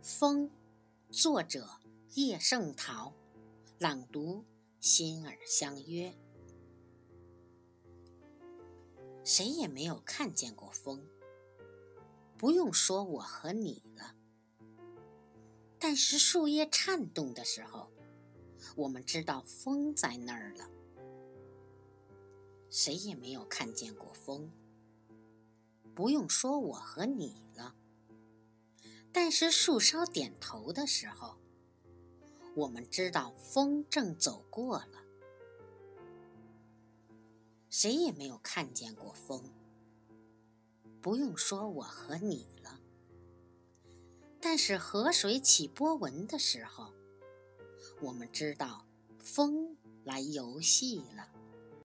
风，作者叶圣陶，朗读心儿相约。谁也没有看见过风，不用说我和你了。但是树叶颤动的时候，我们知道风在那儿了。谁也没有看见过风，不用说我和你了。但是树梢点头的时候，我们知道风正走过了。谁也没有看见过风，不用说我和你了。但是河水起波纹的时候，我们知道风来游戏了。